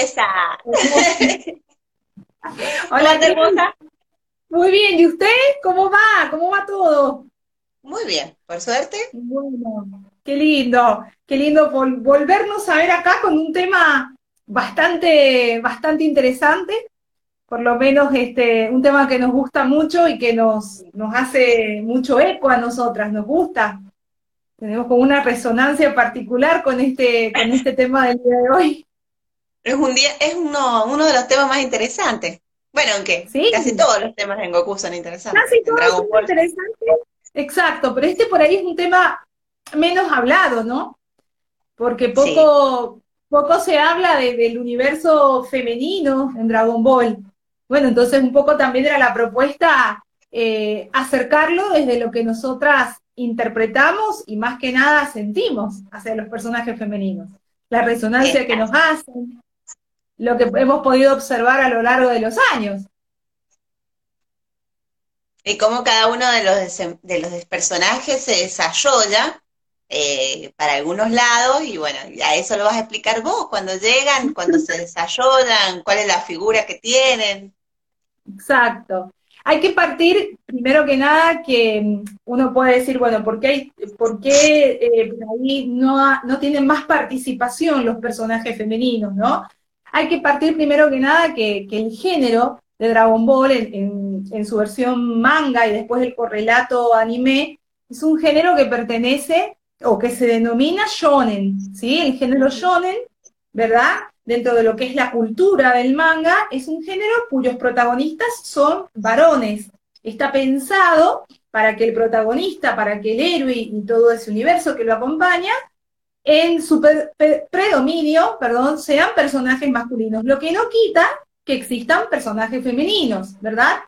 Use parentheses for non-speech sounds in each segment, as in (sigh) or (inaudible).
Esa. (laughs) Hola, hermosa. Muy bien, ¿y usted? ¿Cómo va? ¿Cómo va todo? Muy bien, por suerte. Bueno, qué lindo, qué lindo volvernos a ver acá con un tema bastante, bastante interesante, por lo menos este, un tema que nos gusta mucho y que nos, nos hace mucho eco a nosotras, nos gusta. Tenemos como una resonancia particular con este, con este tema del día de hoy. Es un día, es uno, uno de los temas más interesantes. Bueno, aunque casi todos los temas en Goku son interesantes. Casi todos son interesantes. Exacto, pero este por ahí es un tema menos hablado, ¿no? Porque poco, poco se habla del universo femenino en Dragon Ball. Bueno, entonces un poco también era la propuesta eh, acercarlo desde lo que nosotras interpretamos y más que nada sentimos hacia los personajes femeninos. La resonancia que nos hacen, lo que hemos podido observar a lo largo de los años. Y cómo cada uno de los, de los personajes se desarrolla eh, para algunos lados, y bueno, a eso lo vas a explicar vos, cuando llegan, cuando se (laughs) desarrollan, cuál es la figura que tienen. Exacto. Hay que partir, primero que nada, que uno puede decir, bueno, ¿por qué, hay, por qué eh, ahí no, no tienen más participación los personajes femeninos, no? Hay que partir primero que nada que, el género de Dragon Ball en, su versión manga y después el correlato anime es un género que pertenece o que se denomina shonen, ¿sí? El género shonen, ¿verdad? Dentro de lo que es la cultura del manga, es un género cuyos protagonistas son varones. Está pensado para que el protagonista, para que el héroe y todo ese universo que lo acompaña en su predominio, perdón, sean personajes masculinos, lo que no quita que existan personajes femeninos, ¿verdad?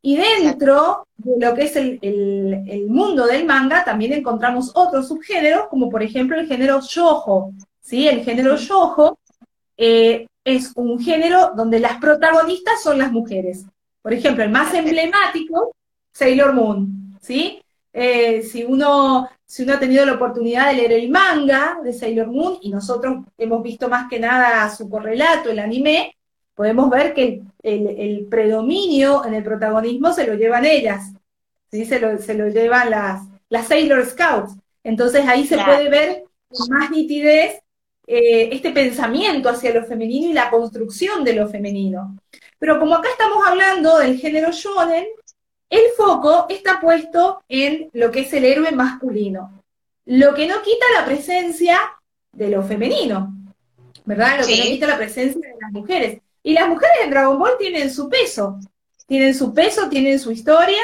Y dentro de lo que es el, mundo del manga también encontramos otros subgéneros, como por ejemplo el género yojo, ¿sí? El género yojo eh, es un género donde las protagonistas son las mujeres. Por ejemplo, el más emblemático, Sailor Moon, ¿sí? Eh, si, uno, si uno ha tenido la oportunidad de leer el manga de Sailor Moon, y nosotros hemos visto más que nada su correlato, el anime, podemos ver que el, predominio en el protagonismo se lo llevan ellas, ¿sí? se, lo, se lo llevan las, las Sailor Scouts. Entonces ahí se puede ver con más nitidez eh, este pensamiento hacia lo femenino y la construcción de lo femenino. Pero como acá estamos hablando del género shonen, el foco está puesto en lo que es el héroe masculino, lo que no quita la presencia de lo femenino, ¿verdad? Lo que no quita la presencia de las mujeres. Y las mujeres en Dragon Ball tienen su peso, tienen su peso, tienen su historia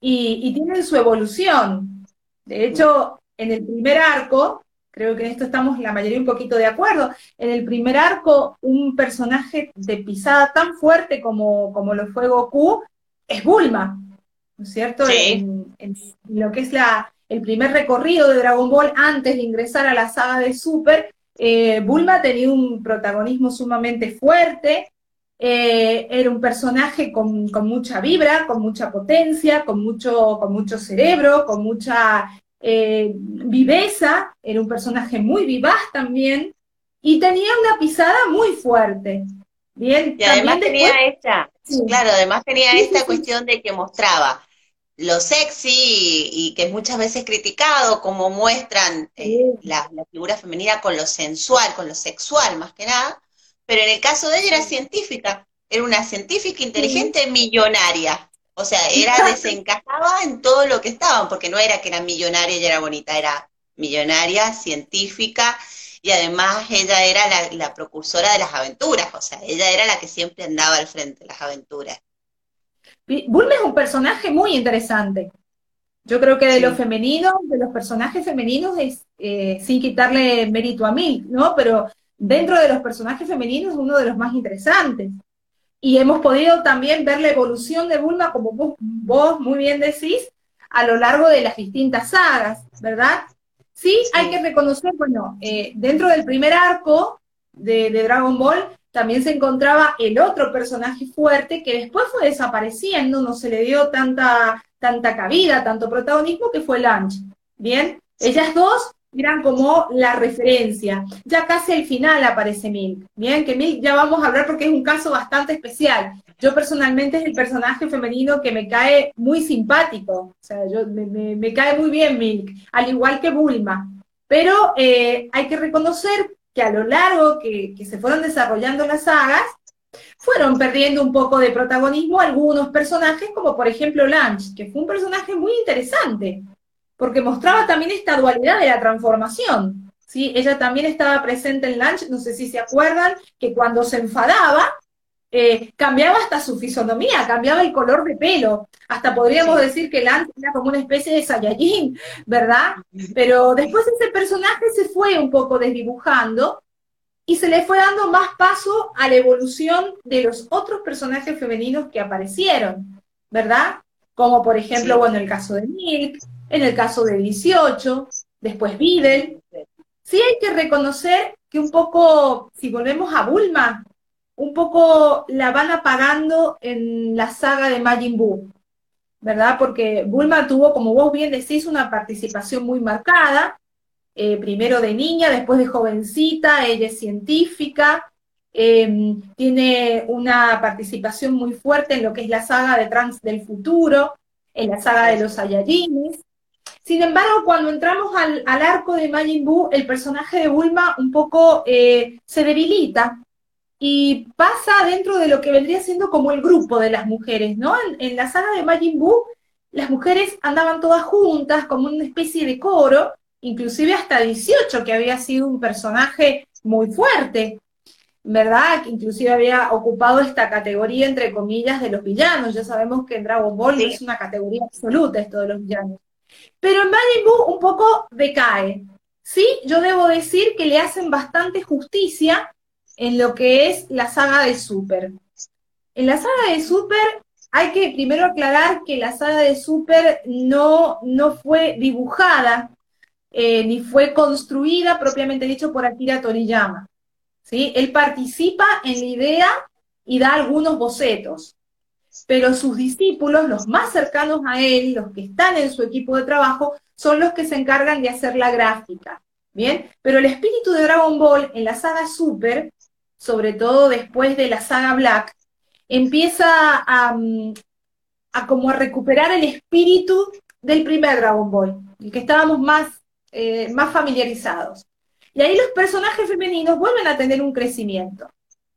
y, tienen su evolución. De hecho, en el primer arco, creo que en esto estamos la mayoría un poquito de acuerdo, en el primer arco, un personaje de pisada tan fuerte como, como lo fue Goku es Bulma. ¿No es cierto? En, lo que es la, el primer recorrido de Dragon Ball antes de ingresar a la saga de Super, eh, Bulma tenía un protagonismo sumamente fuerte, eh, era un personaje con, mucha vibra, con mucha potencia, con mucho, con mucho cerebro, con mucha eh, viveza, era un personaje muy vivaz también, y tenía una pisada muy fuerte. Bien, y además tenía claro, además tenía esta cuestión de que mostraba lo sexy y, que es muchas veces criticado, como muestran eh, la, figura femenina con lo sensual, con lo sexual más que nada, pero en el caso de ella era científica, era una científica inteligente millonaria, o sea, era desencajada en todo lo que estaban, porque no era que era millonaria y era bonita, era millonaria, científica, y además ella era la, la, precursora de las aventuras, o sea, ella era la que siempre andaba al frente de las aventuras. Bulma es un personaje muy interesante. Yo creo que de los femeninos, de los personajes femeninos, es eh, sin quitarle mérito a mí, ¿no? Pero dentro de los personajes femeninos es uno de los más interesantes. Y hemos podido también ver la evolución de Bulma, como vos, muy bien decís, a lo largo de las distintas sagas, ¿verdad? Sí, hay que reconocer, bueno, eh, dentro del primer arco de, Dragon Ball también se encontraba el otro personaje fuerte que después fue desapareciendo, no se le dio tanta, tanta cabida, tanto protagonismo, que fue Lunch. Bien, ellas dos eran como la referencia. Ya casi al final aparece Milk. Bien, que Milk ya vamos a hablar porque es un caso bastante especial. Yo personalmente es el personaje femenino que me cae muy simpático. O sea, yo, me, cae muy bien Milk, al igual que Bulma. Pero eh, hay que reconocer que a lo largo que, que se fueron desarrollando las sagas, fueron perdiendo un poco de protagonismo algunos personajes, como por ejemplo Lunch, que fue un personaje muy interesante, porque mostraba también esta dualidad de la transformación. ¿sí? Ella también estaba presente en Lunch, no sé si se acuerdan, que cuando se enfadaba, eh, cambiaba hasta su fisonomía, cambiaba el color de pelo. Hasta podríamos decir que Lance era como una especie de Saiyajin, ¿verdad? Pero después ese personaje se fue un poco desdibujando y se le fue dando más paso a la evolución de los otros personajes femeninos que aparecieron, ¿verdad? Como por ejemplo, bueno, el caso de Milk, en el caso de 18, después Videl. Sí hay que reconocer que un poco, si volvemos a Bulma, un poco la van apagando en la saga de Majin Buu, ¿verdad? Porque Bulma tuvo, como vos bien decís, una participación muy marcada, eh, primero de niña, después de jovencita, ella es científica, em, tiene una participación muy fuerte en lo que es la saga de Trans del futuro, en la saga de los Saiyajines. Sin embargo, cuando entramos al, arco de Majin Buu, el personaje de Bulma un poco eh, se debilita y pasa dentro de lo que vendría siendo como el grupo de las mujeres, ¿no? En, en la saga de Majin Buu, las mujeres andaban todas juntas como una especie de coro, inclusive hasta 18, que había sido un personaje muy fuerte, ¿verdad? Que inclusive había ocupado esta categoría, entre comillas, de los villanos. Ya sabemos que en Dragon Ball es una categoría absoluta esto de los villanos. Pero en Majin Buu un poco decae. Sí, yo debo decir que le hacen bastante justicia en lo que es la saga de Super. En la saga de Super hay que primero aclarar que la saga de Super no, no fue dibujada eh, ni fue construida propiamente dicho por Akira Toriyama. ¿sí? Él participa en la idea y da algunos bocetos, pero sus discípulos, los más cercanos a él, los que están en su equipo de trabajo, son los que se encargan de hacer la gráfica. Bien, pero el espíritu de Dragon Ball en la saga Super, sobre todo después de la saga Black, empieza a, a como a recuperar el espíritu del primer Dragon Ball, el que estábamos más eh, más familiarizados. Y ahí los personajes femeninos vuelven a tener un crecimiento.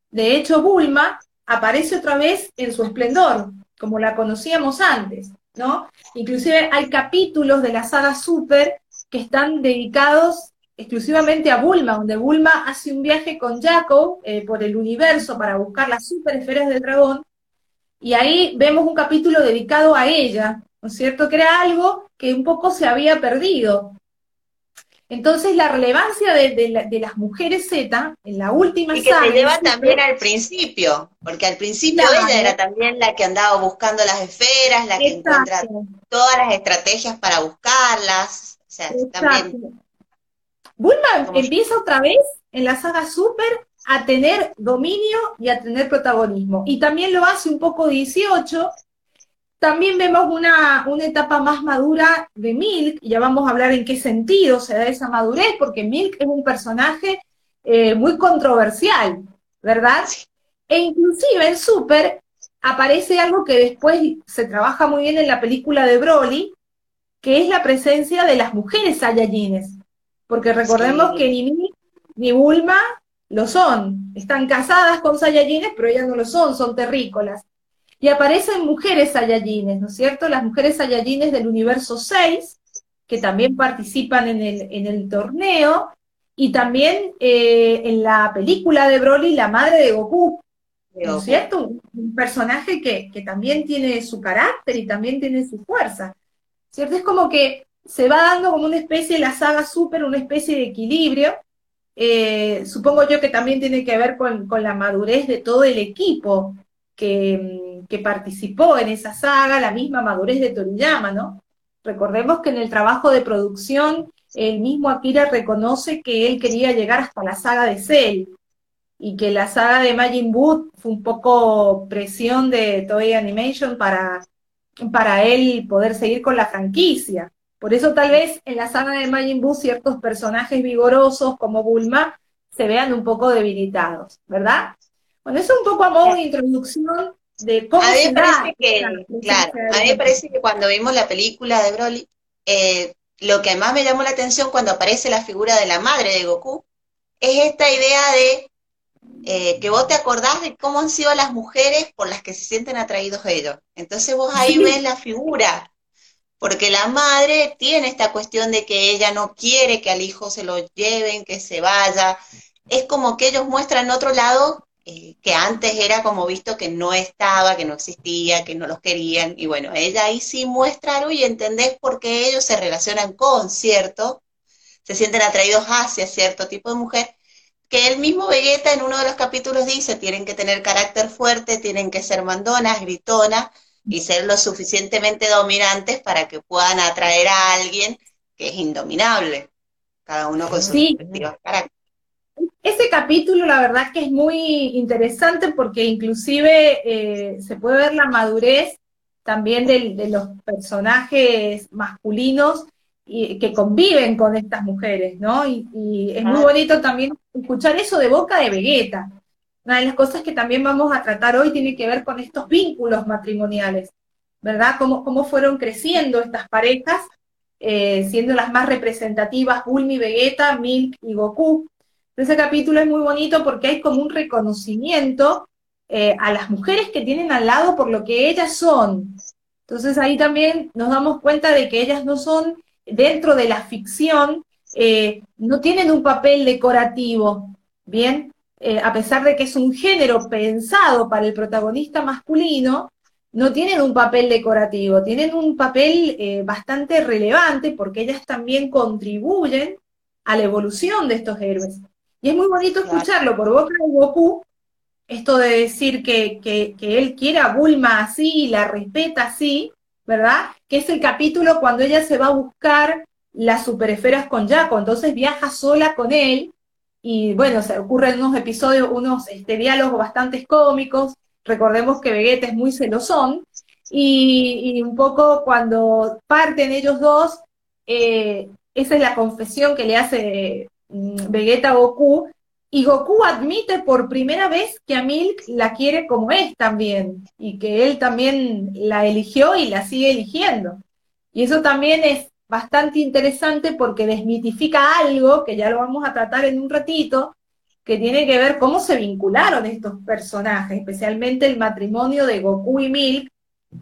De hecho, Bulma aparece otra vez en su esplendor, como la conocíamos antes, ¿no? Inclusive hay capítulos de la saga Super que están dedicados exclusivamente a Bulma, donde Bulma hace un viaje con Jacob eh, por el universo para buscar las super esferas del dragón, y ahí vemos un capítulo dedicado a ella, ¿no es cierto? Que era algo que un poco se había perdido, entonces, la relevancia de, las mujeres Z en la última y que se lleva también al principio, porque al principio ella era también la que andaba buscando las esferas, la que encuentra todas las estrategias para buscarlas. O sea, también. Bulma empieza otra vez en la saga Super a tener dominio y a tener protagonismo. Y también lo hace un poco 18 también vemos una, etapa más madura de Milk, y ya vamos a hablar en qué sentido se da esa madurez, porque Milk es un personaje eh, muy controversial, ¿verdad? E inclusive en Super aparece algo que después se trabaja muy bien en la película de Broly, que es la presencia de las mujeres Saiyajines. Porque recordemos que ni Milk ni Bulma lo son. Están casadas con Saiyajines, pero ellas no lo son, son terrícolas. Y aparecen mujeres Saiyajines, ¿no es cierto? Las mujeres Saiyajines del universo 6, que también participan en el, en el torneo, y también eh, en la película de Broly, la madre de Goku, ¿no es cierto? Un, personaje que, también tiene su carácter y también tiene su fuerza, ¿cierto? Es como que se va dando como una especie, de la saga super, una especie de equilibrio. Eh, supongo yo que también tiene que ver con, con la madurez de todo el equipo que, participó en esa saga, la misma madurez de Toriyama, ¿no? Recordemos que en el trabajo de producción, el mismo Akira reconoce que él quería llegar hasta la saga de Cell, y que la saga de Majin Buu fue un poco presión de Toei Animation para, para él poder seguir con la franquicia. Por eso tal vez en la saga de Majin Buu ciertos personajes vigorosos como Bulma se vean un poco debilitados, ¿verdad? Bueno, eso es un poco a modo de introducción de cómo a mí me parece que, claro, a mí me parece que cuando vimos la película de Broly, eh, lo que más me llamó la atención cuando aparece la figura de la madre de Goku es esta idea de eh, que vos te acordás de cómo han sido las mujeres por las que se sienten atraídos ellos. Entonces vos ahí ves la figura, porque la madre tiene esta cuestión de que ella no quiere que al hijo se lo lleven, que se vaya. Es como que ellos muestran otro lado eh, que antes era como visto que no estaba, que no existía, que no los querían, y bueno, ella ahí sí muestra algo y entendés por qué ellos se relacionan con cierto, se sienten atraídos hacia cierto tipo de mujer, que el mismo Vegeta en uno de los capítulos dice, tienen que tener carácter fuerte, tienen que ser mandonas, gritonas, y ser lo suficientemente dominantes para que puedan atraer a alguien que es indominable, cada uno con sus respectivos caracteres. Ese capítulo, la verdad que es muy interesante porque inclusive eh, se puede ver la madurez también de, los personajes masculinos y, que conviven con estas mujeres, ¿no? Y, es muy bonito también escuchar eso de boca de Vegeta. Una de las cosas que también vamos a tratar hoy tiene que ver con estos vínculos matrimoniales, ¿verdad? Cómo, cómo fueron creciendo estas parejas, eh, siendo las más representativas Bulma Vegeta, Milk y Goku ese capítulo es muy bonito porque hay como un reconocimiento eh, a las mujeres que tienen al lado por lo que ellas son. Entonces ahí también nos damos cuenta de que ellas no son, dentro de la ficción, eh, no tienen un papel decorativo, ¿bien? Eh, a pesar de que es un género pensado para el protagonista masculino, no tienen un papel decorativo, tienen un papel bastante relevante porque ellas también contribuyen a la evolución de estos héroes. Y es muy bonito escucharlo. Por boca de Goku, esto de decir que, que, él quiere a Bulma así y la respeta así, ¿verdad? Que es el capítulo cuando ella se va a buscar las superesferas con Jaco, entonces viaja sola con él y bueno, se ocurren unos episodios, unos este, diálogos bastante cómicos, recordemos que Vegeta es muy celosón, y, y un poco cuando parten ellos dos, eh, esa es la confesión que le hace Vegeta Goku, y Goku admite por primera vez que a Milk la quiere como es también, y que él también la eligió y la sigue eligiendo. Y eso también es bastante interesante porque desmitifica algo, que ya lo vamos a tratar en un ratito, que tiene que ver cómo se vincularon estos personajes, especialmente el matrimonio de Goku y Milk,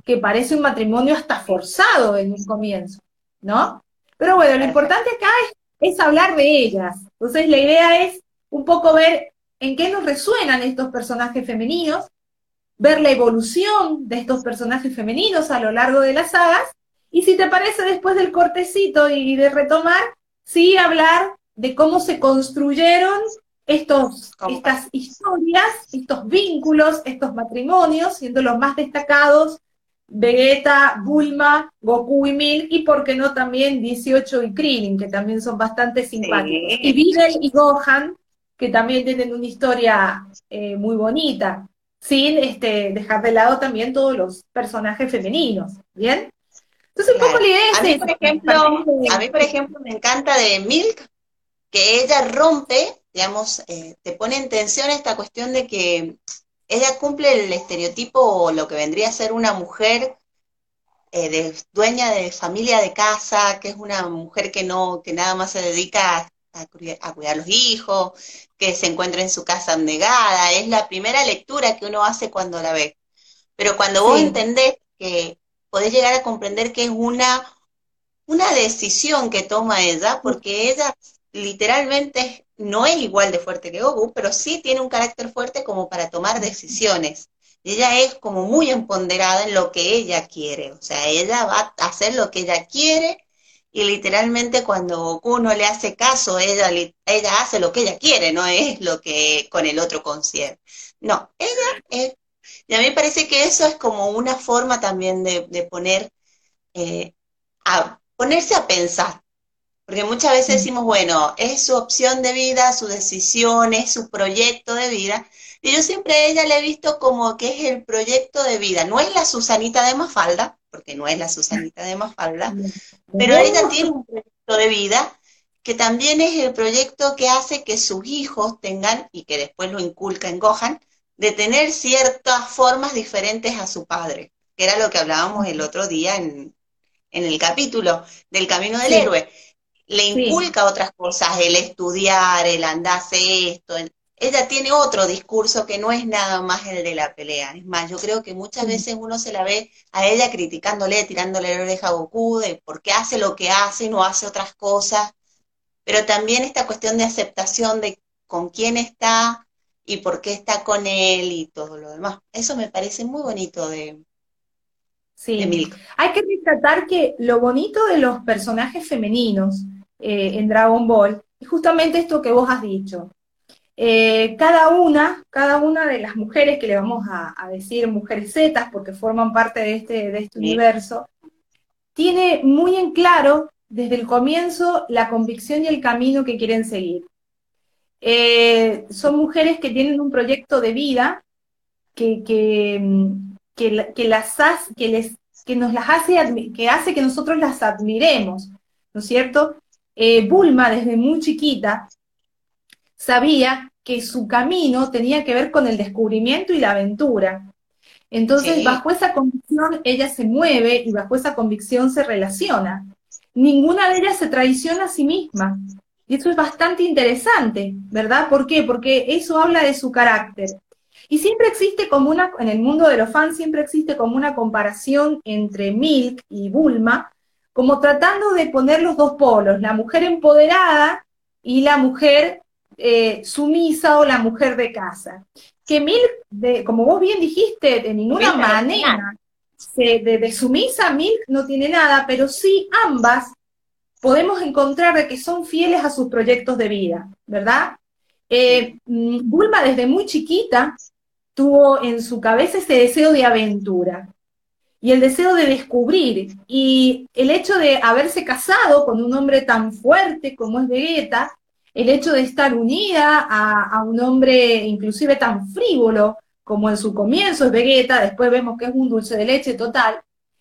que parece un matrimonio hasta forzado en un comienzo, ¿no? Pero bueno, lo importante acá es es hablar de ellas. Entonces la idea es un poco ver en qué nos resuenan estos personajes femeninos, ver la evolución de estos personajes femeninos a lo largo de las sagas, y si te parece después del cortecito y de retomar, sí hablar de cómo se construyeron estos, estas historias, estos vínculos, estos matrimonios, siendo los más destacados Vegeta, Bulma, Goku y Milk, y por qué no también 18 y Krillin, que también son bastante simpáticos. Y Videl y Gohan, que también tienen una historia eh, muy bonita, sin este, dejar de lado también todos los personajes femeninos, ¿bien? Entonces, un poco la idea es a mí, por ejemplo, a mí, por ejemplo, me encanta de Milk que ella rompe, digamos, eh, te pone en tensión esta cuestión de que ella cumple el estereotipo o lo que vendría a ser una mujer eh, de, dueña de familia de casa, que es una mujer que no, que nada más se dedica a, cuidar a los hijos, que se encuentra en su casa abnegada, es la primera lectura que uno hace cuando la ve. Pero cuando vos entendés que podés llegar a comprender que es una, una decisión que toma ella, porque ella literalmente no es igual de fuerte que Goku, pero sí tiene un carácter fuerte como para tomar decisiones. Ella es como muy empoderada en lo que ella quiere, o sea, ella va a hacer lo que ella quiere y literalmente cuando Goku no le hace caso, ella, ella hace lo que ella quiere, no es lo que con el otro concierne. No, ella es, y a mí me parece que eso es como una forma también de, poner, eh, a ponerse a pensar, porque muchas veces mm. decimos, bueno, es su opción de vida, su decisión, es su proyecto de vida. Y yo siempre a ella le he visto como que es el proyecto de vida. No es la Susanita de Mafalda, porque no es la Susanita de Mafalda, (laughs) pero ella tiene un proyecto de vida que también es el proyecto que hace que sus hijos tengan, y que después lo inculca en Gohan, de tener ciertas formas diferentes a su padre, que era lo que hablábamos el otro día en, el capítulo del Camino del Héroe. Le inculca otras cosas, el estudiar, el andarse esto. Ella tiene otro discurso que no es nada más el de la pelea. Es más, yo creo que muchas veces uno se la ve a ella criticándole, tirándole la oreja a Goku de por qué hace lo que hace y no hace otras cosas. Pero también esta cuestión de aceptación de con quién está, y por qué está con él y todo lo demás. Eso me parece muy bonito de, sí. Hay que rescatar que lo bonito de los personajes femeninos eh, en Dragon Ball es justamente esto que vos has dicho. Eh, cada una, cada una de las mujeres que le vamos a, decir mujeres zetas, porque forman parte de este, de este universo, tiene muy en claro desde el comienzo la convicción y el camino que quieren seguir. Eh, son mujeres que tienen un proyecto de vida que, que, que, las que, les, que nos las hace, que hace que nosotros las admiremos, ¿no es cierto? Eh, Bulma, desde muy chiquita, sabía que su camino tenía que ver con el descubrimiento y la aventura. Entonces, bajo esa convicción, ella se mueve y bajo esa convicción se relaciona. Ninguna de ellas se traiciona a sí misma. Y eso es bastante interesante, ¿verdad? ¿Por qué? Porque eso habla de su carácter. Y siempre existe como una, en el mundo de los fans, siempre existe como una comparación entre Milk y Bulma, como tratando de poner los dos polos, la mujer empoderada y la mujer eh, sumisa o la mujer de casa. Que Milk, de, como vos bien dijiste, de ninguna manera de, de, sumisa Milk no tiene nada, pero sí ambas podemos encontrar que son fieles a sus proyectos de vida, ¿verdad? Eh, mm, Bulma desde muy chiquita tuvo en su cabeza ese deseo de aventura y el deseo de descubrir. Y el hecho de haberse casado con un hombre tan fuerte como es Vegeta, el hecho de estar unida a, a un hombre inclusive tan frívolo como en su comienzo es Vegeta, después vemos que es un dulce de leche total,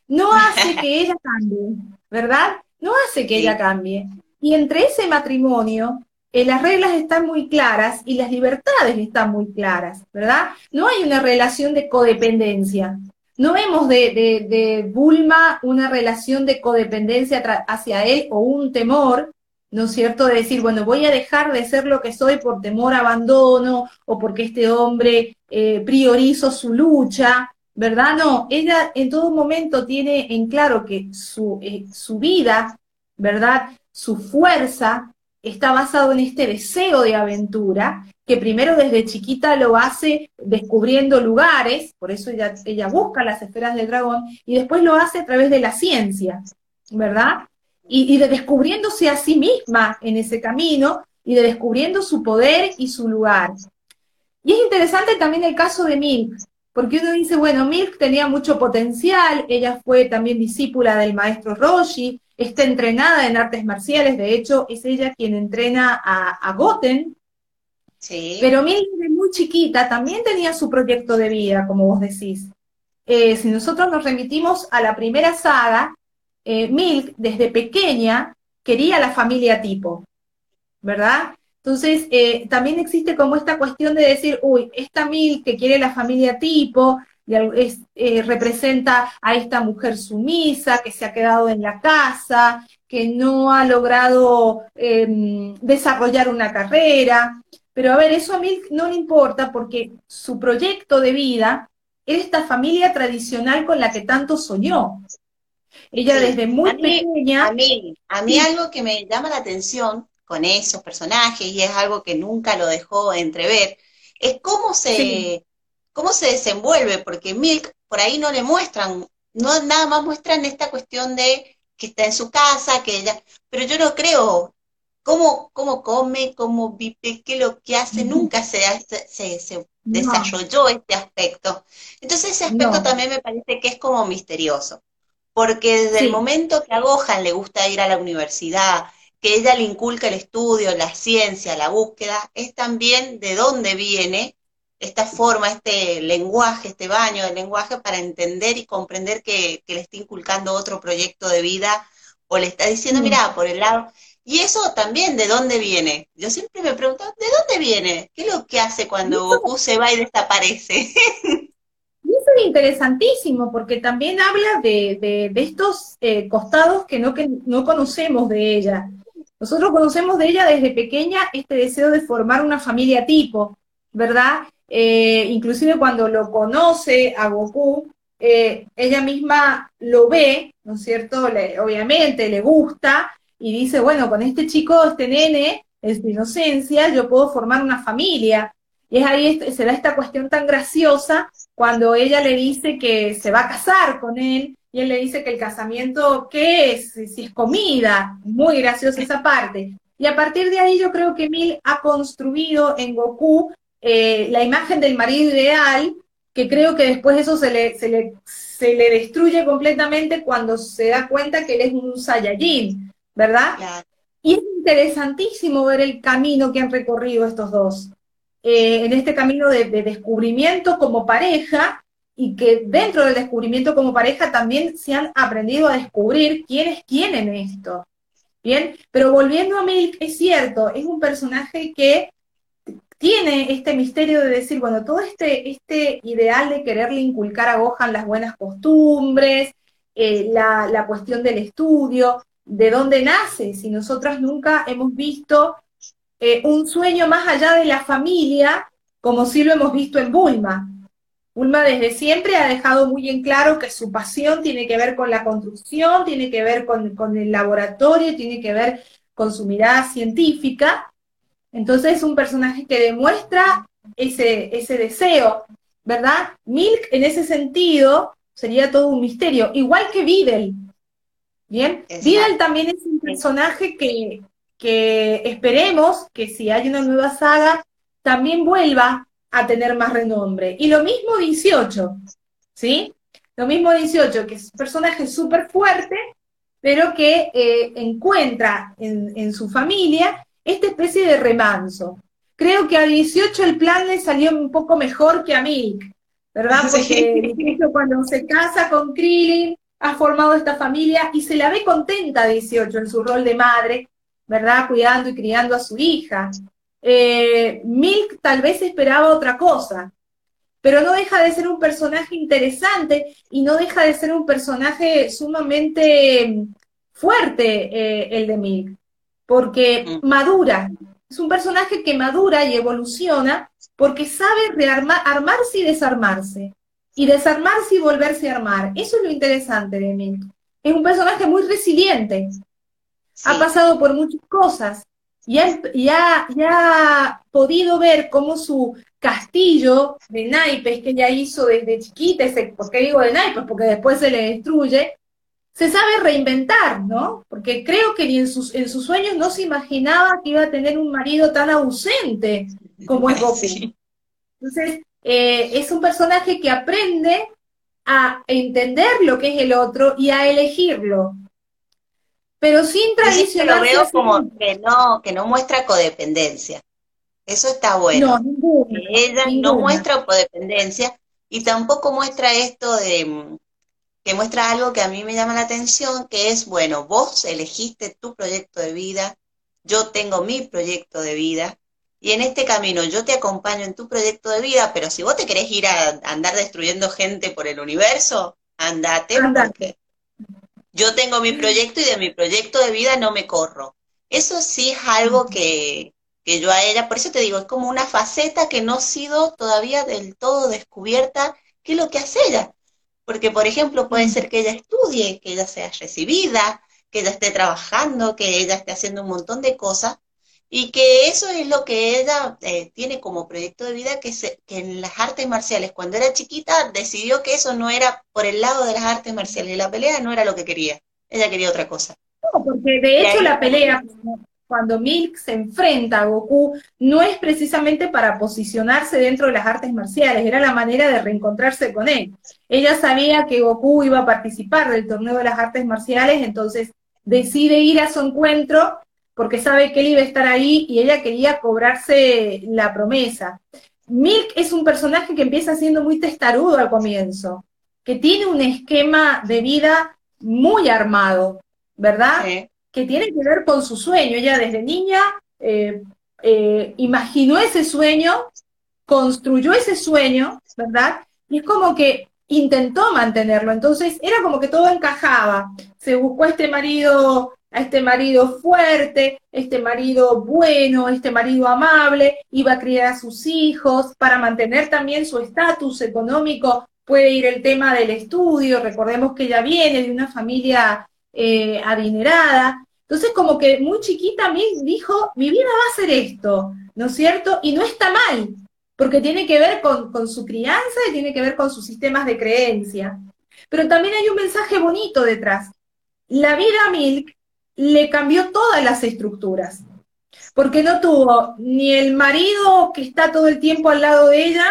no hace que (laughs) ella cambie, ¿verdad? no hace que ella cambie. Y entre ese matrimonio, eh, las reglas están muy claras y las libertades están muy claras, ¿verdad? No hay una relación de codependencia. No vemos de, Bulma una relación de codependencia hacia él o un temor, ¿no es cierto? De decir, bueno, voy a dejar de ser lo que soy por temor a abandono o porque este hombre eh, priorizo su lucha, ¿verdad? No, ella en todo momento tiene en claro que su, eh, su vida, ¿verdad? Su fuerza está basado en este deseo de aventura, que primero desde chiquita lo hace descubriendo lugares, por eso ella, busca las esferas del dragón, y después lo hace a través de la ciencia, ¿verdad? Y, de descubriéndose a sí misma en ese camino y de descubriendo su poder y su lugar. Y es interesante también el caso de Milk, porque uno dice, bueno, Milk tenía mucho potencial, ella fue también discípula del maestro Roshi, está entrenada en artes marciales, de hecho es ella quien entrena a, Goten, pero Milk de muy chiquita también tenía su proyecto de vida, como vos decís. Eh, si nosotros nos remitimos a la primera saga, eh, Milk desde pequeña quería la familia tipo, ¿verdad? Entonces, eh, también existe como esta cuestión de decir, uy, esta Mil que quiere la familia tipo, eh, representa a esta mujer sumisa que se ha quedado en la casa, que no ha logrado em, desarrollar una carrera. Pero a ver, eso a Mil no le importa porque su proyecto de vida es esta familia tradicional con la que tanto soñó. Ella desde muy pequeña... A mí, a mí algo que me llama la atención con esos personajes y es algo que nunca lo dejó entrever, es cómo se, cómo se desenvuelve, porque Milk por ahí no le muestran, no nada más muestran esta cuestión de que está en su casa, que ella, pero yo no creo cómo, cómo come, cómo vive, qué lo que hace, nunca se, se, desarrolló este aspecto. Entonces ese aspecto también me parece que es como misterioso, porque desde el momento que a Gohan le gusta ir a la universidad, que ella le inculca el estudio, la ciencia, la búsqueda, es también de dónde viene esta forma, este lenguaje, este baño de lenguaje para entender y comprender que, le está inculcando otro proyecto de vida o le está diciendo, mm. mira, por el lado. Y eso también, ¿de dónde viene? Yo siempre me pregunto, ¿de dónde viene? ¿Qué es lo que hace cuando Goku se va y desaparece? (laughs) eso es interesantísimo, porque también habla de, estos eh, costados que no, que no conocemos de ella. Nosotros conocemos de ella desde pequeña este deseo de formar una familia tipo, ¿verdad? Eh, inclusive cuando lo conoce a Goku, eh, ella misma lo ve, ¿no es cierto? obviamente le gusta y dice, bueno, con este chico, este nene, es de inocencia, yo puedo formar una familia. Y es ahí, este, se da esta cuestión tan graciosa cuando ella le dice que se va a casar con él y él le dice que el casamiento, ¿qué es? Si es comida, muy graciosa esa parte. Y a partir de ahí yo creo que Mil ha construido en Goku eh, la imagen del marido ideal, que creo que después eso se le, se le, se le destruye completamente cuando se da cuenta que él es un Saiyajin, ¿verdad? Y es interesantísimo ver el camino que han recorrido estos dos. Eh, en este camino de, descubrimiento como pareja y que dentro del descubrimiento como pareja también se han aprendido a descubrir quiénes quieren esto. Bien, pero volviendo a Milk, es cierto, es un personaje que tiene este misterio de decir, bueno, todo este, este ideal de quererle inculcar a Gohan las buenas costumbres, eh, la, la, cuestión del estudio, de dónde nace, si nosotras nunca hemos visto eh, un sueño más allá de la familia, como sí lo hemos visto en Bulma. Bulma desde siempre ha dejado muy en claro que su pasión tiene que ver con la construcción, tiene que ver con, el laboratorio, tiene que ver con su mirada científica. Entonces es un personaje que demuestra ese, ese deseo, ¿verdad? Milk en ese sentido sería todo un misterio, igual que Videl. Bien, Videl también es un personaje que, que esperemos que si hay una nueva saga, también vuelva a tener más renombre. Y lo mismo 18, ¿sí? Lo mismo 18, que es un personaje súper fuerte, pero que eh, encuentra en, su familia esta especie de remanso. Creo que a 18 el plan le salió un poco mejor que a Milk, ¿verdad? Porque cuando se casa con Krillin, ha formado esta familia y se la ve contenta a 18 en su rol de madre, ¿verdad? Cuidando y criando a su hija. Eh, Milk tal vez esperaba otra cosa, pero no deja de ser un personaje interesante y no deja de ser un personaje sumamente fuerte eh, el de Milk, porque mm. madura, es un personaje que madura y evoluciona porque sabe armarse y desarmarse, y desarmarse y volverse a armar. Eso es lo interesante de Milk. Es un personaje muy resiliente, ha pasado por muchas cosas y ha, ha, podido ver cómo su castillo de naipes que ella hizo desde chiquita, ¿por qué digo de naipes? Porque después se le destruye, se sabe reinventar, ¿no? Porque creo que ni en sus, en sus sueños no se imaginaba que iba a tener un marido tan ausente como es (laughs) Goku. Entonces, eh, es un personaje que aprende a entender lo que es el otro y a elegirlo pero sin tradicional. Yo lo veo como que no, que no muestra codependencia. Eso está bueno. No, Ella no muestra codependencia y tampoco muestra esto de que muestra algo que a mí me llama la atención, que es, bueno, vos elegiste tu proyecto de vida, yo tengo mi proyecto de vida, y en este camino yo te acompaño en tu proyecto de vida, pero si vos te querés ir a andar destruyendo gente por el universo, andate, andate yo tengo mi proyecto y de mi proyecto de vida no me corro. Eso sí es algo que, que yo a ella, por eso te digo, es como una faceta que no ha sido todavía del todo descubierta, qué es lo que hace ella. Porque, por ejemplo, puede ser que ella estudie, que ella sea recibida, que ella esté trabajando, que ella esté haciendo un montón de cosas, y que eso es lo que ella eh, tiene como proyecto de vida, que, se, que en las artes marciales, cuando era chiquita, decidió que eso no era por el lado de las artes marciales, y la pelea no era lo que quería, ella quería otra cosa. No, porque de hecho la pelea, cuando Milk se enfrenta a Goku, no es precisamente para posicionarse dentro de las artes marciales, era la manera de reencontrarse con él. Ella sabía que Goku iba a participar del torneo de las artes marciales, entonces decide ir a su encuentro porque sabe que él iba a estar ahí y ella quería cobrarse la promesa. Milk es un personaje que empieza siendo muy testarudo al comienzo, que tiene un esquema de vida muy armado, ¿verdad? Que tiene que ver con su sueño. Ella desde niña eh, eh, imaginó ese sueño, construyó ese sueño, ¿verdad? Y es como que intentó mantenerlo. Entonces era como que todo encajaba. Se buscó a este marido, a este marido fuerte, este marido bueno, este marido amable, iba a criar a sus hijos para mantener también su estatus económico. Puede ir el tema del estudio, recordemos que ella viene de una familia eh, adinerada. Entonces, como que muy chiquita mí dijo, mi vida va a ser esto, ¿no es cierto? Y no está mal, porque tiene que ver con, su crianza y tiene que ver con sus sistemas de creencia. Pero también hay un mensaje bonito detrás. La vida a Milk le cambió todas las estructuras, porque no tuvo ni el marido que está todo el tiempo al lado de ella,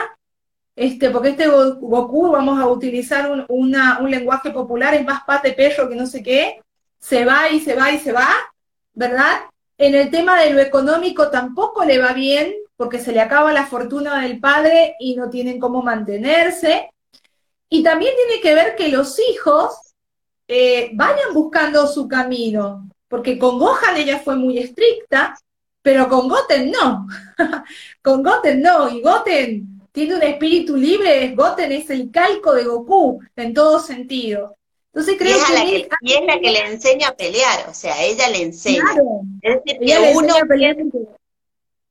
este, porque este Goku, vamos a utilizar un, lenguaje popular, es más pate perro que no sé qué, se va y se va y se va, ¿verdad? En el tema de lo económico tampoco le va bien, porque se le acaba la fortuna del padre y no tienen cómo mantenerse. Y también tiene que ver que los hijos eh, vayan buscando su camino, porque con Gohan ella fue muy estricta, pero con Goten no. (laughs) con Goten no, y Goten tiene un espíritu libre, Goten es el calco de Goku en todo sentido. Entonces creo que, y es la que le enseña a pelear, o sea, ella le enseña. es decir, que uno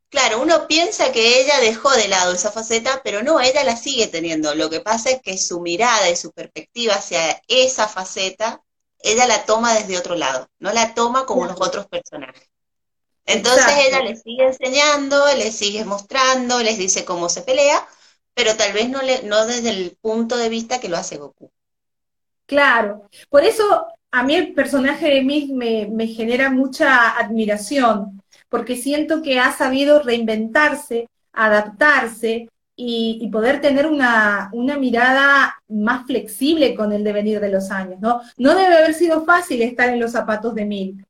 claro, uno piensa que ella dejó de lado esa faceta, pero no, ella la sigue teniendo. Lo que pasa es que su mirada y su perspectiva hacia esa faceta, ella la toma desde otro lado, no la toma como los otros personajes. Entonces ella le sigue enseñando, le sigue mostrando, les dice cómo se pelea, pero tal vez no, le, no desde el punto de vista que lo hace Goku. Claro, por eso a mí el personaje de Mick me, genera mucha admiración, porque siento que ha sabido reinventarse, adaptarse y, poder tener una, mirada más flexible con el devenir de los años, ¿no? No debe haber sido fácil estar en los zapatos de Milk.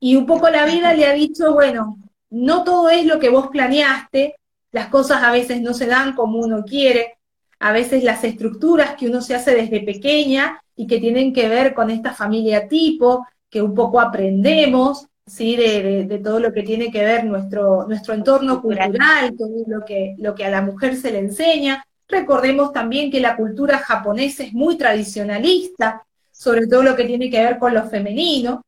Y un poco la vida le ha dicho, bueno, no todo es lo que vos planeaste, las cosas a veces no se dan como uno quiere, a veces las estructuras que uno se hace desde pequeña y que tienen que ver con esta familia tipo, que un poco aprendemos, ¿sí? De, todo lo que tiene que ver nuestro, nuestro entorno cultural, todo lo que, lo que a la mujer se le enseña. Recordemos también que la cultura japonesa es muy tradicionalista, sobre todo lo que tiene que ver con lo femenino.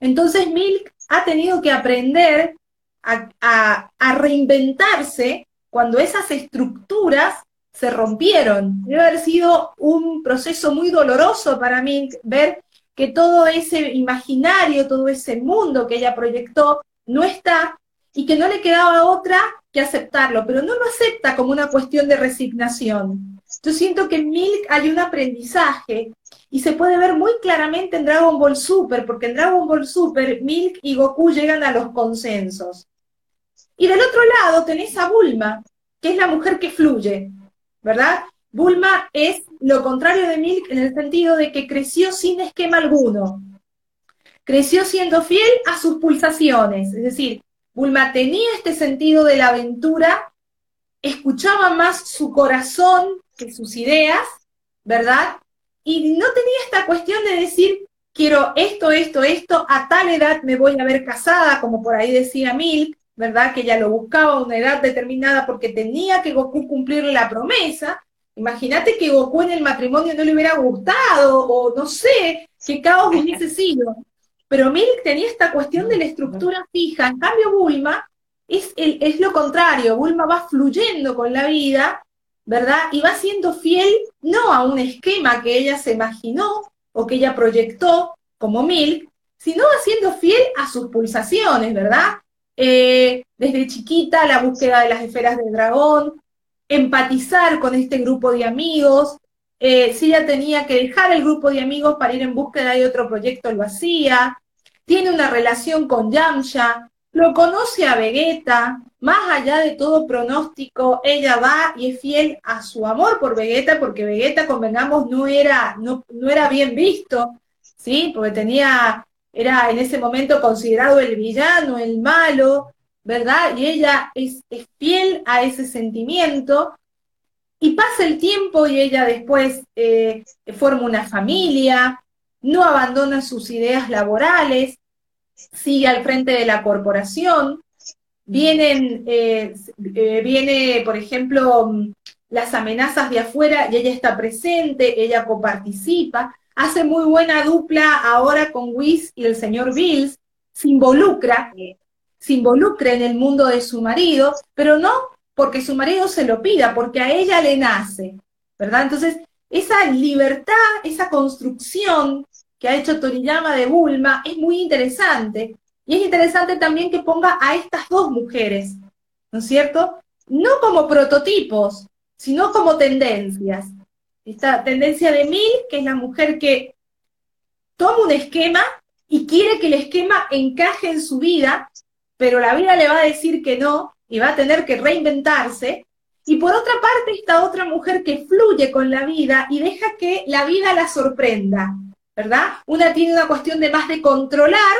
Entonces Milk ha tenido que aprender a, a reinventarse cuando esas estructuras se rompieron. Debe haber sido un proceso muy doloroso para mí ver que todo ese imaginario, todo ese mundo que ella proyectó no está y que no le quedaba otra que aceptarlo, pero no lo acepta como una cuestión de resignación. Yo siento que en Milk hay un aprendizaje y se puede ver muy claramente en Dragon Ball Super, porque en Dragon Ball Super Milk y Goku llegan a los consensos. Y del otro lado tenés a Bulma, que es la mujer que fluye, ¿verdad? Bulma es lo contrario de Milk en el sentido de que creció sin esquema alguno. Creció siendo fiel a sus pulsaciones, es decir, Bulma tenía este sentido de la aventura, escuchaba más su corazón que sus ideas, ¿verdad? Y no tenía esta cuestión de decir, quiero esto, esto, esto, a tal edad me voy a ver casada, como por ahí decía Milk, ¿verdad? Que ella lo buscaba a una edad determinada porque tenía que Goku cumplirle la promesa. Imagínate que Goku en el matrimonio no le hubiera gustado, o no sé, qué caos hubiese sido. Pero Milk tenía esta cuestión de la estructura fija. En cambio, Bulma es, lo contrario. Bulma va fluyendo con la vida, ¿verdad? Y va siendo fiel no a un esquema que ella se imaginó o que ella proyectó como Milk, sino va siendo fiel a sus pulsaciones, ¿verdad? Eh, desde chiquita la búsqueda de las esferas del dragón, empatizar con este grupo de amigos. Eh, si ella tenía que dejar el grupo de amigos para ir en búsqueda de otro proyecto, lo hacía. Tiene una relación con Yamcha, lo conoce a Vegeta, más allá de todo pronóstico, ella va y es fiel a su amor por Vegeta, porque Vegeta, convengamos, no era, no, no era bien visto, ¿sí? Porque tenía era en ese momento considerado el villano, el malo, ¿verdad? Y ella es, fiel a ese sentimiento. Y pasa el tiempo y ella después eh, forma una familia, no abandona sus ideas laborales, sigue al frente de la corporación, vienen, eh, eh, viene, por ejemplo, las amenazas de afuera y ella está presente, ella coparticipa, hace muy buena dupla ahora con Wiz y el señor Bills, se involucra, se involucra en el mundo de su marido, pero no porque su marido se lo pida, porque a ella le nace, ¿verdad? Entonces, esa libertad, esa construcción que ha hecho Toriyama de Bulma es muy interesante. Y es interesante también que ponga a estas dos mujeres, ¿no es cierto? No como prototipos, sino como tendencias. Esta tendencia de Mil, que es la mujer que toma un esquema y quiere que el esquema encaje en su vida, pero la vida le va a decir que no y va a tener que reinventarse. Y por otra parte, esta otra mujer que fluye con la vida y deja que la vida la sorprenda, ¿verdad? Una tiene una cuestión de más de controlar,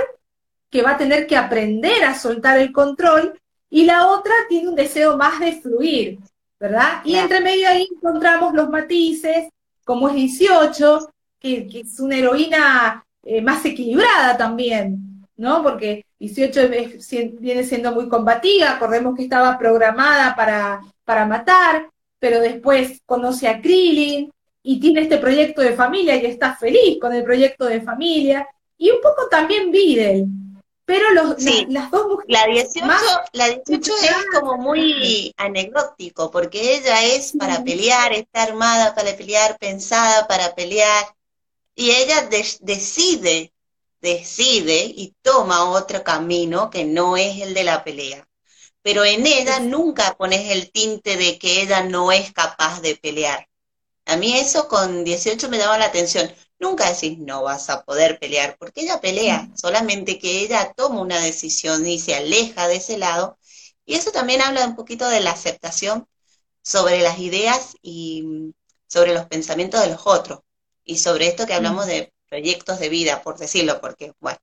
que va a tener que aprender a soltar el control, y la otra tiene un deseo más de fluir, ¿verdad? Y entre medio ahí encontramos los matices, como es 18, que, es una heroína eh, más equilibrada también, ¿no? Porque 18 viene siendo muy combativa, acordemos que estaba programada para, para matar, pero después conoce a Krillin y tiene este proyecto de familia y está feliz con el proyecto de familia, y un poco también Videl, pero los, las dos mujeres... La 18, la 18 es como muy anecdótico, porque ella es para pelear, está armada para pelear, pensada para pelear, y ella decide, decide y toma otro camino que no es el de la pelea. Pero en ella nunca pones el tinte de que ella no es capaz de pelear. A mí eso con 18 me daba la atención. Nunca decís no vas a poder pelear, porque ella pelea, solamente que ella toma una decisión y se aleja de ese lado. Y eso también habla un poquito de la aceptación sobre las ideas y sobre los pensamientos de los otros. Y sobre esto que hablamos de proyectos de vida, por decirlo, porque, bueno,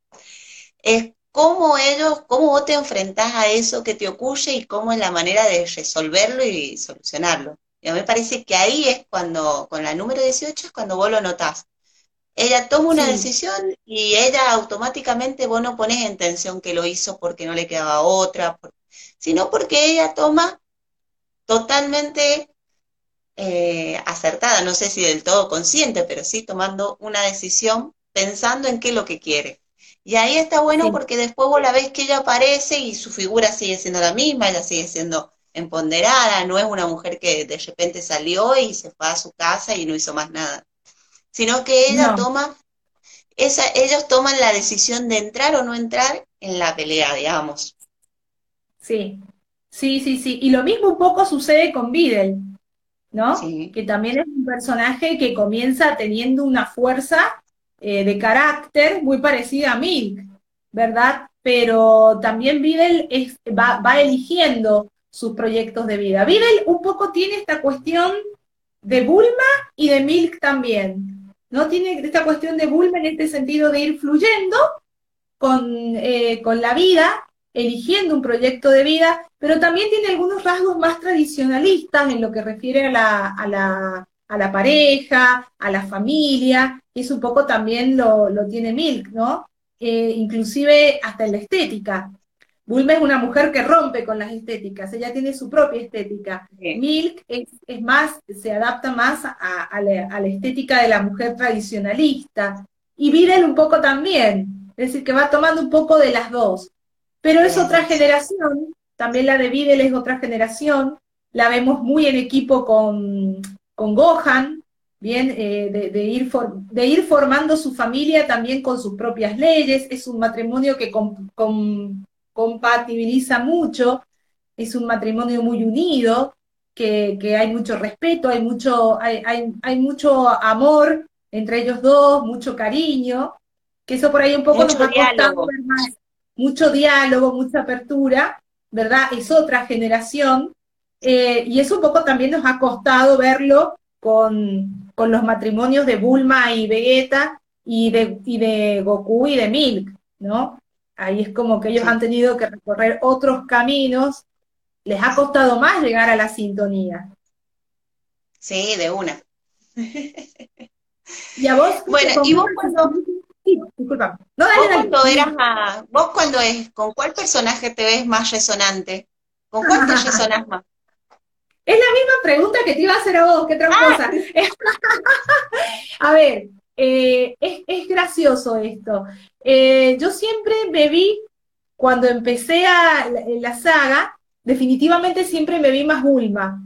es cómo ellos, cómo vos te enfrentás a eso que te ocurre y cómo es la manera de resolverlo y solucionarlo. Y a mí me parece que ahí es cuando, con la número 18 es cuando vos lo notás. Ella toma una decisión y ella automáticamente vos no pones en tensión que lo hizo porque no le quedaba otra, sino porque ella toma totalmente eh, acertada, no sé si del todo consciente, pero sí tomando una decisión pensando en qué es lo que quiere. Y ahí está bueno porque después vos la ves que ella aparece y su figura sigue siendo la misma, ella sigue siendo empoderada, no es una mujer que de repente salió y se fue a su casa y no hizo más nada sino que ella toma, esa, ellos toman la decisión de entrar o no entrar en la pelea, digamos. Sí, sí, sí, sí. Y lo mismo un poco sucede con Videl, ¿no? Que también es un personaje que comienza teniendo una fuerza eh, de carácter muy parecida a Milk, ¿verdad? Pero también Videl es, va, va eligiendo sus proyectos de vida. Videl un poco tiene esta cuestión de Bulma y de Milk también. ¿no? Tiene esta cuestión de Bulma en este sentido de ir fluyendo con, eh, con la vida, eligiendo un proyecto de vida, pero también tiene algunos rasgos más tradicionalistas en lo que refiere a la, a la, a la pareja, a la familia, y eso un poco también lo, lo tiene Milk, ¿no? Eh, inclusive hasta en la estética. Bulma es una mujer que rompe con las estéticas, ella tiene su propia estética. Milk es, más, se adapta más a, la, estética de la mujer tradicionalista. Y Videl un poco también, es decir, que va tomando un poco de las dos. Pero es otra generación, también la de Videl es otra generación, la vemos muy en equipo con, con Gohan, bien, eh, de, ir de ir formando su familia también con sus propias leyes, es un matrimonio que compatibiliza mucho, es un matrimonio muy unido, que, hay mucho respeto, hay mucho, hay, hay, mucho amor entre ellos dos, mucho cariño, que eso por ahí un poco nos ver más, mucho diálogo, mucha apertura, ¿verdad? Es otra generación, eh, y eso un poco también nos ha costado verlo con, con los matrimonios de Bulma y Vegeta y de, y de Goku y de Milk, ¿no? Ahí es como que ellos han tenido que recorrer otros caminos, les ha costado más llegar a la sintonía. Sí, de una. ¿Y a vos? Bueno, y vos cuando... disculpa. No, dale, ¿Vos cuando eras a... ¿Vos cuando es... ¿Con cuál personaje te ves más resonante? ¿Con cuál te (laughs) resonas más? Es la misma pregunta que te iba a hacer a vos, qué tramposa. (laughs) a ver, eh, es, gracioso esto. Eh, yo siempre me vi, cuando empecé a, la, saga, definitivamente siempre me vi más Bulma,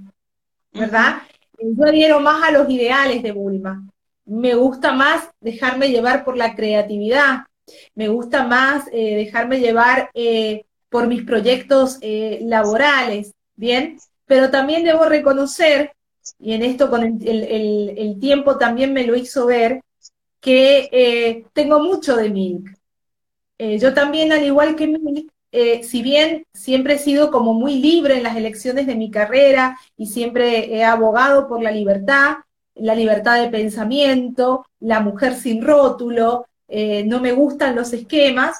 ¿verdad? Yo adhiero más a los ideales de Bulma. Me gusta más dejarme llevar por la creatividad, me gusta más eh, dejarme llevar por mis proyectos laborales, ¿bien? Pero también debo reconocer, y en esto con el, tiempo también me lo hizo ver, que eh, tengo mucho de Milk. Eh, yo también, al igual que Milk, eh, si bien siempre he sido como muy libre en las elecciones de mi carrera y siempre he abogado por la libertad, la libertad de pensamiento, la mujer sin rótulo, no me gustan los esquemas,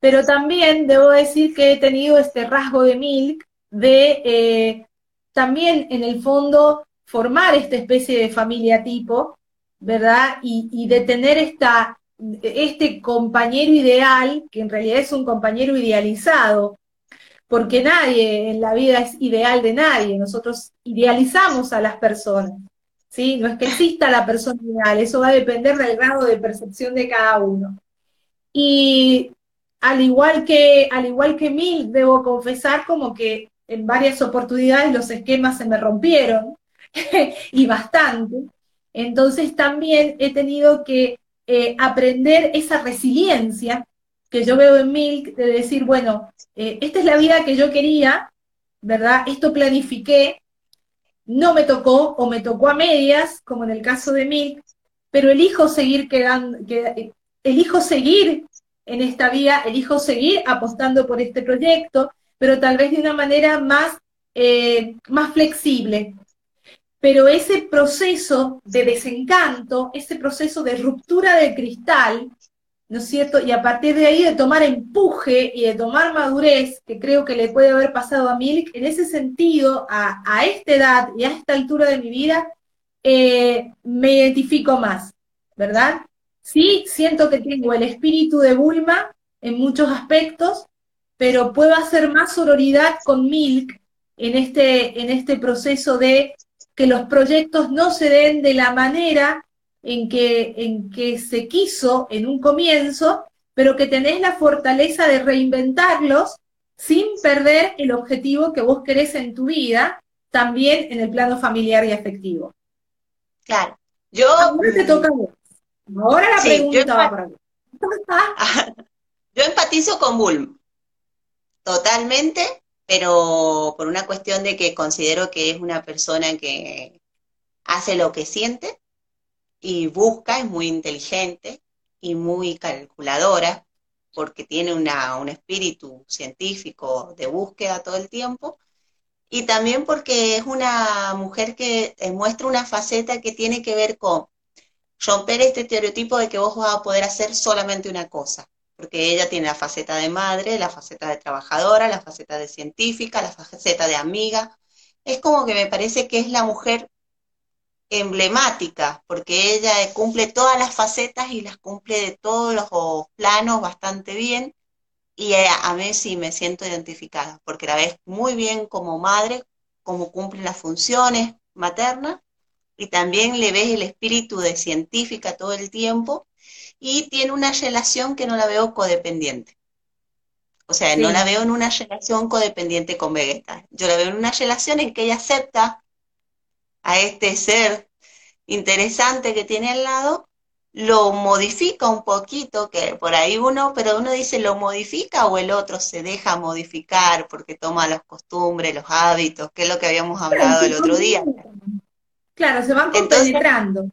pero también debo decir que he tenido este rasgo de Milk de también en el fondo formar esta especie de familia tipo, ¿verdad? Y, de tener esta, este compañero ideal, que en realidad es un compañero idealizado, porque nadie en la vida es ideal de nadie, nosotros idealizamos a las personas, ¿sí? No es que exista la persona ideal, eso va a depender del grado de percepción de cada uno. Y al igual que, al igual que mí, debo confesar como que en varias oportunidades los esquemas se me rompieron (laughs) y bastante. Entonces también he tenido que eh, aprender esa resiliencia que yo veo en Milk, de decir, bueno, eh, esta es la vida que yo quería, ¿verdad? Esto planifiqué, no me tocó o me tocó a medias, como en el caso de Milk, pero elijo seguir quedando, que, elijo seguir en esta vida, elijo seguir apostando por este proyecto, pero tal vez de una manera más, eh, más flexible. Pero ese proceso de desencanto, ese proceso de ruptura del cristal, ¿no es cierto? Y a partir de ahí de tomar empuje y de tomar madurez, que creo que le puede haber pasado a Milk, en ese sentido, a, esta edad y a esta altura de mi vida, eh, me identifico más, ¿verdad? Sí, siento que tengo el espíritu de Bulma en muchos aspectos, pero puedo hacer más sororidad con Milk en este, en este proceso de que los proyectos no se den de la manera en que, en que se quiso en un comienzo, pero que tenés la fortaleza de reinventarlos sin perder el objetivo que vos querés en tu vida, también en el plano familiar y afectivo. Claro. Yo, Ahora te toca. Ahora la pregunta va para vos. (laughs) Yo empatizo con Bulm. Totalmente, pero por una cuestión de que considero que es una persona que hace lo que siente y busca, es muy inteligente y muy calculadora, porque tiene una, un espíritu científico de búsqueda todo el tiempo, y también porque es una mujer que muestra una faceta que tiene que ver con romper este estereotipo de que vos vas a poder hacer solamente una cosa porque ella tiene la faceta de madre, la faceta de trabajadora, la faceta de científica, la faceta de amiga. Es como que me parece que es la mujer emblemática, porque ella cumple todas las facetas y las cumple de todos los planos bastante bien, y a mí sí me siento identificada, porque la ves muy bien como madre, como cumple las funciones maternas, y también le ves el espíritu de científica todo el tiempo, y tiene una relación que no la veo codependiente. O sea, no la veo en una relación codependiente con Vegeta. Yo la veo en una relación en que ella acepta a este ser interesante que tiene al lado, lo modifica un poquito, que por ahí uno, pero uno dice lo modifica o el otro se deja modificar porque toma las costumbres, los hábitos, que es lo que habíamos hablado el otro día. Claro, se van compenetrando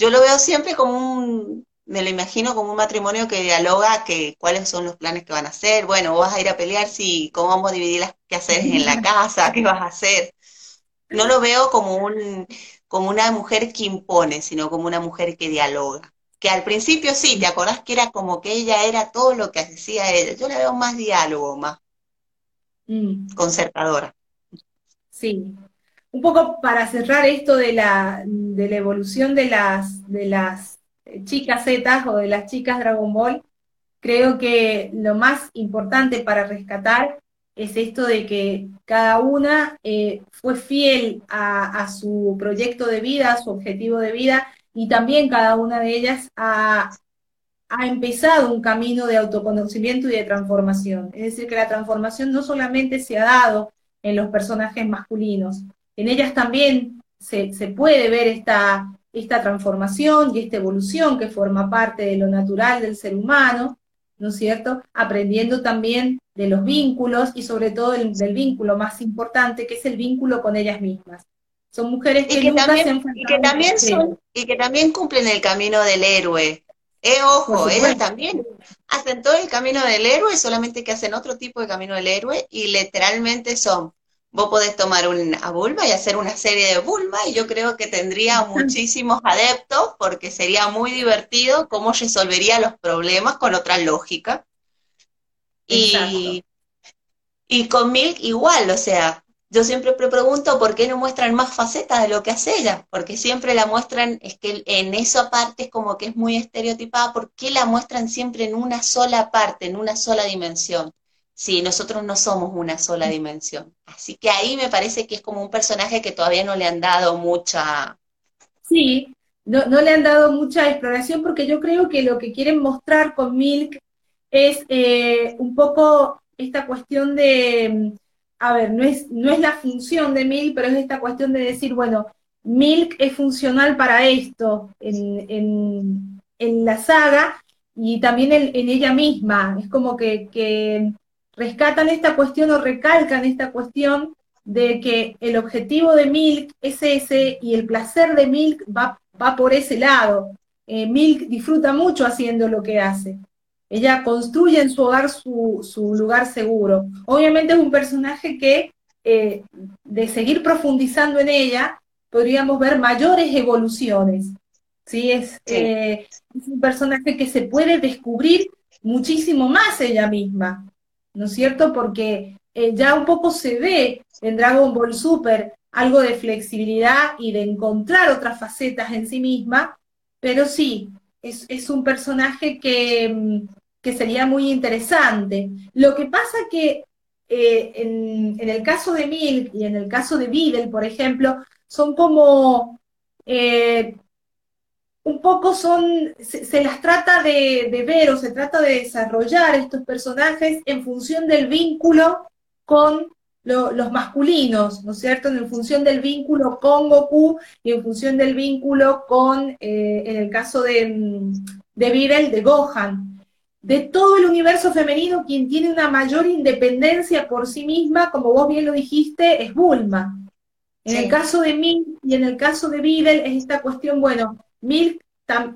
yo lo veo siempre como un, me lo imagino como un matrimonio que dialoga que cuáles son los planes que van a hacer, bueno, vos vas a ir a pelear, si, cómo vamos a dividir las hacer en la (laughs) casa, qué vas a hacer. No lo veo como un, como una mujer que impone, sino como una mujer que dialoga. que al principio sí, ¿te acordás que era como que ella era todo lo que hacía ella? Yo la veo más diálogo, más mm. concertadora. Sí. Un poco para cerrar esto de la, de la evolución de las, de las chicas Z o de las chicas Dragon Ball, creo que lo más importante para rescatar es esto de que cada una eh, fue fiel a, su proyecto de vida, a su objetivo de vida, y también cada una de ellas ha, ha empezado un camino de autoconocimiento y de transformación. Es decir, que la transformación no solamente se ha dado en los personajes masculinos, en ellas también se, se puede ver esta, esta transformación y esta evolución que forma parte de lo natural del ser humano, ¿no es cierto? Aprendiendo también de los vínculos y sobre todo del, vínculo más importante, que es el vínculo con ellas mismas. Son mujeres que, nunca también, se han y que también son, y que también cumplen el camino del héroe. Eh, ojo, ellas también hacen todo el camino del héroe, solamente que hacen otro tipo de camino del héroe y literalmente son vos podés tomar una Bulma y hacer una serie de Bulma y yo creo que tendría (laughs) muchísimos adeptos porque sería muy divertido cómo resolvería los problemas con otra lógica. Y, y con Milk igual, o sea, yo siempre pregunto por qué no muestran más facetas de lo que hace ella, porque siempre la muestran, es que en esa parte es como que es muy estereotipada, ¿por qué la muestran siempre en una sola parte, en una sola dimensión? Sí, nosotros no somos una sola dimensión. Así que ahí me parece que es como un personaje que todavía no le han dado mucha... Sí, no, no le han dado mucha exploración porque yo creo que lo que quieren mostrar con Milk es eh, un poco esta cuestión de, a ver, no es, no es la función de Milk, pero es esta cuestión de decir, bueno, Milk es funcional para esto en, la saga y también en, ella misma. Es como que, que rescatan esta cuestión o recalcan esta cuestión de que el objetivo de Milk es ese y el placer de Milk va, va por ese lado. Eh, Milk disfruta mucho haciendo lo que hace. Ella construye en su hogar su, lugar seguro. Obviamente es un personaje que, eh, de seguir profundizando en ella, podríamos ver mayores evoluciones. ¿sí? Es, eh, es un personaje que se puede descubrir muchísimo más ella misma. ¿No es cierto? Porque eh, ya un poco se ve en Dragon Ball Super algo de flexibilidad y de encontrar otras facetas en sí misma, pero sí, es, un personaje que, mm, que, sería muy interesante. Lo que pasa que eh, en, el caso de Milk y en el caso de Videl, por ejemplo, son como eh, un poco son, se, las trata de, ver o se trata de desarrollar estos personajes en función del vínculo con los masculinos, ¿no es cierto? En función del vínculo con Goku y en función del vínculo con, eh, en el caso de, de Virel, de Gohan. De todo el universo femenino, quien tiene una mayor independencia por sí misma, como vos bien lo dijiste, es Bulma. En el caso de Milk y en el caso de Videl es esta cuestión, bueno, Milk,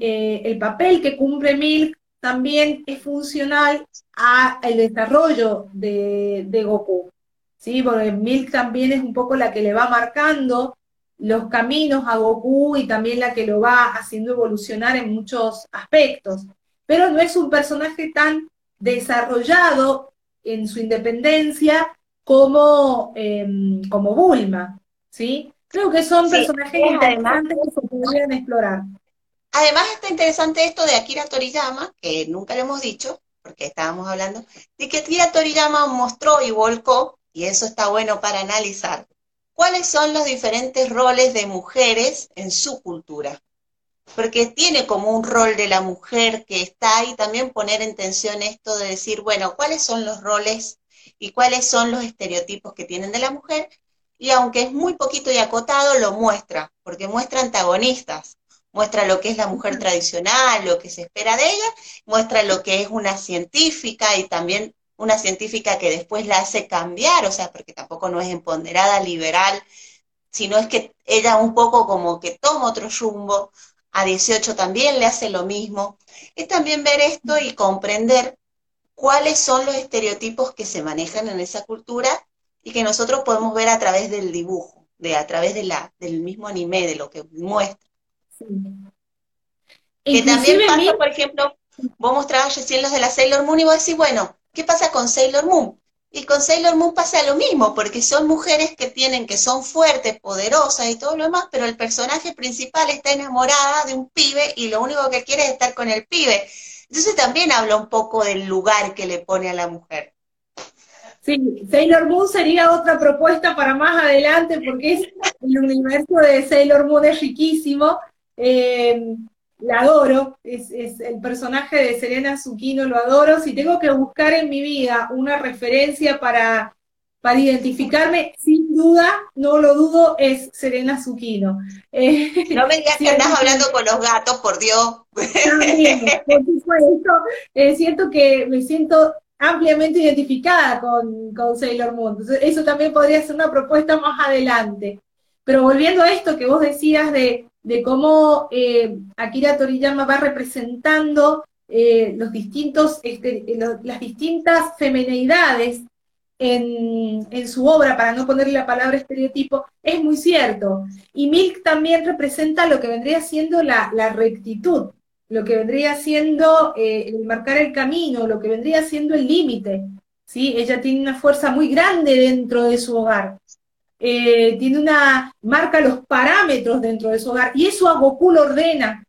eh, el papel que cumple Milk también es funcional al desarrollo de, Goku. ¿sí? Porque Milk también es un poco la que le va marcando los caminos a Goku y también la que lo va haciendo evolucionar en muchos aspectos. Pero no es un personaje tan desarrollado en su independencia como, em, como Bulma, ¿sí? Creo que son personajes interesantes que se podrían explorar. Además está interesante esto de Akira Toriyama, que nunca lo hemos dicho, porque estábamos hablando, de que Akira Toriyama mostró y volcó, y eso está bueno para analizar, cuáles son los diferentes roles de mujeres en su cultura. Porque tiene como un rol de la mujer que está ahí, también poner en tensión esto de decir, bueno, cuáles son los roles y cuáles son los estereotipos que tienen de la mujer y aunque es muy poquito y acotado, lo muestra, porque muestra antagonistas, muestra lo que es la mujer tradicional, lo que se espera de ella, muestra lo que es una científica y también una científica que después la hace cambiar, o sea, porque tampoco no es empoderada, liberal, sino es que ella un poco como que toma otro rumbo, a 18 también le hace lo mismo. Es también ver esto y comprender cuáles son los estereotipos que se manejan en esa cultura y que nosotros podemos ver a través del dibujo, de a través de la, del mismo anime, de lo que muestra. Que también pasa, por ejemplo, vos mostrabas recién los de la Sailor Moon y vos decís, bueno, ¿qué pasa con Sailor Moon? Y con Sailor Moon pasa lo mismo, porque son mujeres que tienen, que son fuertes, poderosas y todo lo demás, pero el personaje principal está enamorada de un pibe y lo único que quiere es estar con el pibe. Entonces también habla un poco del lugar que le pone a la mujer. Sí, Sailor Moon sería otra propuesta para más adelante, porque es, el universo de Sailor Moon es riquísimo. Eh, la adoro, es, el personaje de Serena Zucchino, lo adoro. Si tengo que buscar en mi vida una referencia para, para identificarme, sin duda, no lo dudo, es Serena Zucchino. Eh, no me digas que andas hablando con los gatos, por Dios. También, por siento que me siento ampliamente identificada con, con Sailor Moon. eso también podría ser una propuesta más adelante. Pero volviendo a esto que vos decías de de cómo eh, Akira Toriyama va representando eh, los distintos, este, las distintas femeneidades en, su obra, para no ponerle la palabra estereotipo, es muy cierto. Y Milk también representa lo que vendría siendo la, rectitud, lo que vendría siendo eh, el marcar el camino, lo que vendría siendo el límite. ¿sí? Ella tiene una fuerza muy grande dentro de su hogar. Eh, tiene una, marca los parámetros dentro de su hogar, y eso a Goku lo ordena.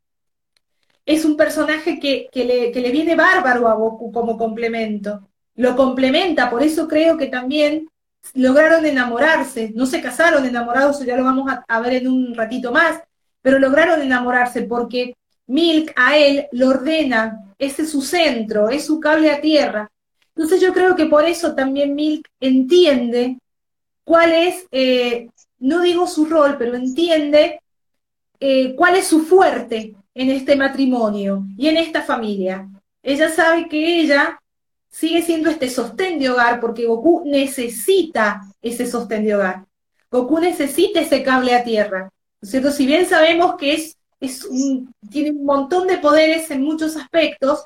Es un personaje que, le, le viene bárbaro a Goku como complemento. Lo complementa, por eso creo que también lograron enamorarse. No se casaron enamorados, ya lo vamos a ver en un ratito más, pero lograron enamorarse porque Milk a él lo ordena, ese es su centro, es su cable a tierra. Entonces yo creo que por eso también Milk entiende cuál es, eh, no digo su rol, pero entiende eh, cuál es su fuerte en este matrimonio y en esta familia. Ella sabe que ella sigue siendo este sostén de hogar porque Goku necesita ese sostén de hogar. Goku necesita ese cable a tierra. ¿no? Si bien sabemos que es, tiene un montón de poderes en muchos aspectos,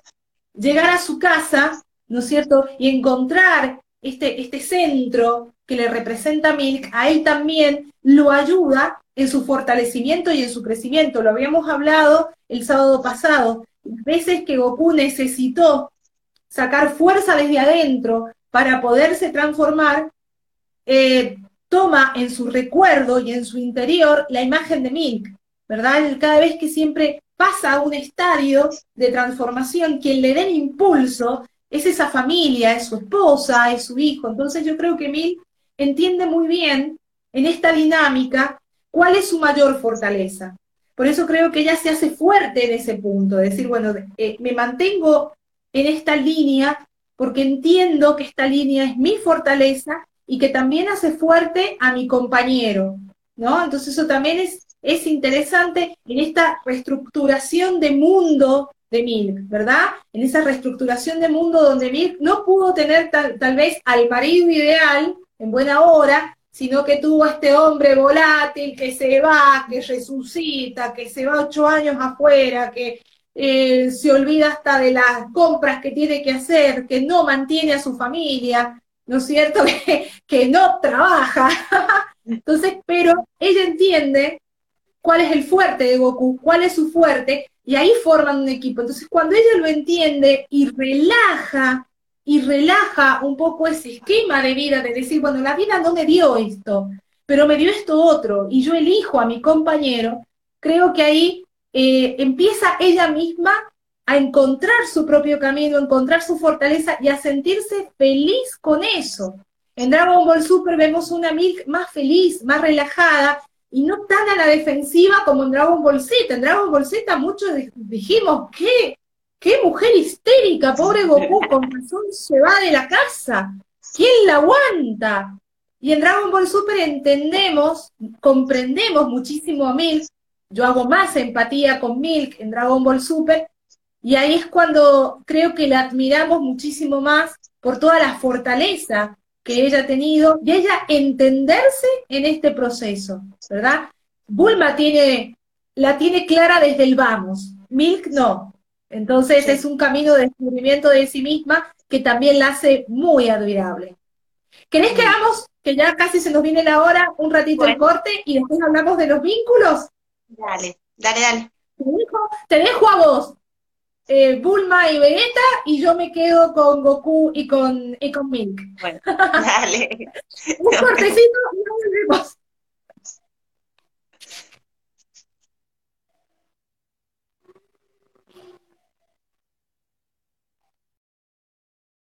llegar a su casa, ¿no es cierto? Y encontrar este, este centro que le representa Milk, a él también lo ayuda en su fortalecimiento y en su crecimiento. Lo habíamos hablado el sábado pasado. Veces que Goku necesitó sacar fuerza desde adentro para poderse transformar, eh, toma en su recuerdo y en su interior la imagen de Milk, ¿verdad? Cada vez que siempre pasa a un estadio de transformación, quien le dé impulso es esa familia, es su esposa, es su hijo. Entonces yo creo que Milk entiende muy bien en esta dinámica cuál es su mayor fortaleza. Por eso creo que ella se hace fuerte en ese punto, decir, bueno, eh, me mantengo en esta línea porque entiendo que esta línea es mi fortaleza y que también hace fuerte a mi compañero, ¿no? Entonces eso también es, es interesante en esta reestructuración de mundo de Milk, ¿verdad? En esa reestructuración de mundo donde Milk no pudo tener tal vez al marido ideal, en buena hora, sino que tuvo a este hombre volátil que se va, que resucita, que se va ocho años afuera, que eh, se olvida hasta de las compras que tiene que hacer, que no mantiene a su familia, ¿no es cierto? (laughs) Que, que no trabaja. (laughs) Entonces, pero ella entiende cuál es el fuerte de Goku, cuál es su fuerte, y ahí forman un equipo. Entonces, cuando ella lo entiende y relaja y relaja un poco ese esquema de vida, de decir, bueno, la vida no me dio esto, pero me dio esto otro, y yo elijo a mi compañero, creo que ahí eh, empieza ella misma a encontrar su propio camino, a encontrar su fortaleza y a sentirse feliz con eso. En Dragon Ball Super vemos una Milk más feliz, más relajada y no tan a la defensiva como en Dragon Ball Z. En Dragon Ball Z muchos dijimos, ¿qué? ¡Qué mujer histérica! Pobre Goku, con razón se va de la casa. ¿Quién la aguanta? Y en Dragon Ball Super entendemos, comprendemos muchísimo a Milk. Yo hago más empatía con Milk en Dragon Ball Super. Y ahí es cuando creo que la admiramos muchísimo más por toda la fortaleza que ella ha tenido y ella entenderse en este proceso, ¿verdad? Bulma tiene, la tiene clara desde el vamos, Milk no. Entonces es un camino de descubrimiento de sí misma que también la hace muy admirable. ¿Querés que hagamos, que ya casi se nos viene la hora, un ratito de corte y después hablamos de los vínculos? Dale, dale, dale. Te dejo te dejo a vos, eh, Bulma y Vegeta, y yo me quedo con Goku y con, y con Milk. Bueno, (laughs) dale. Un cortecito y nos volvemos.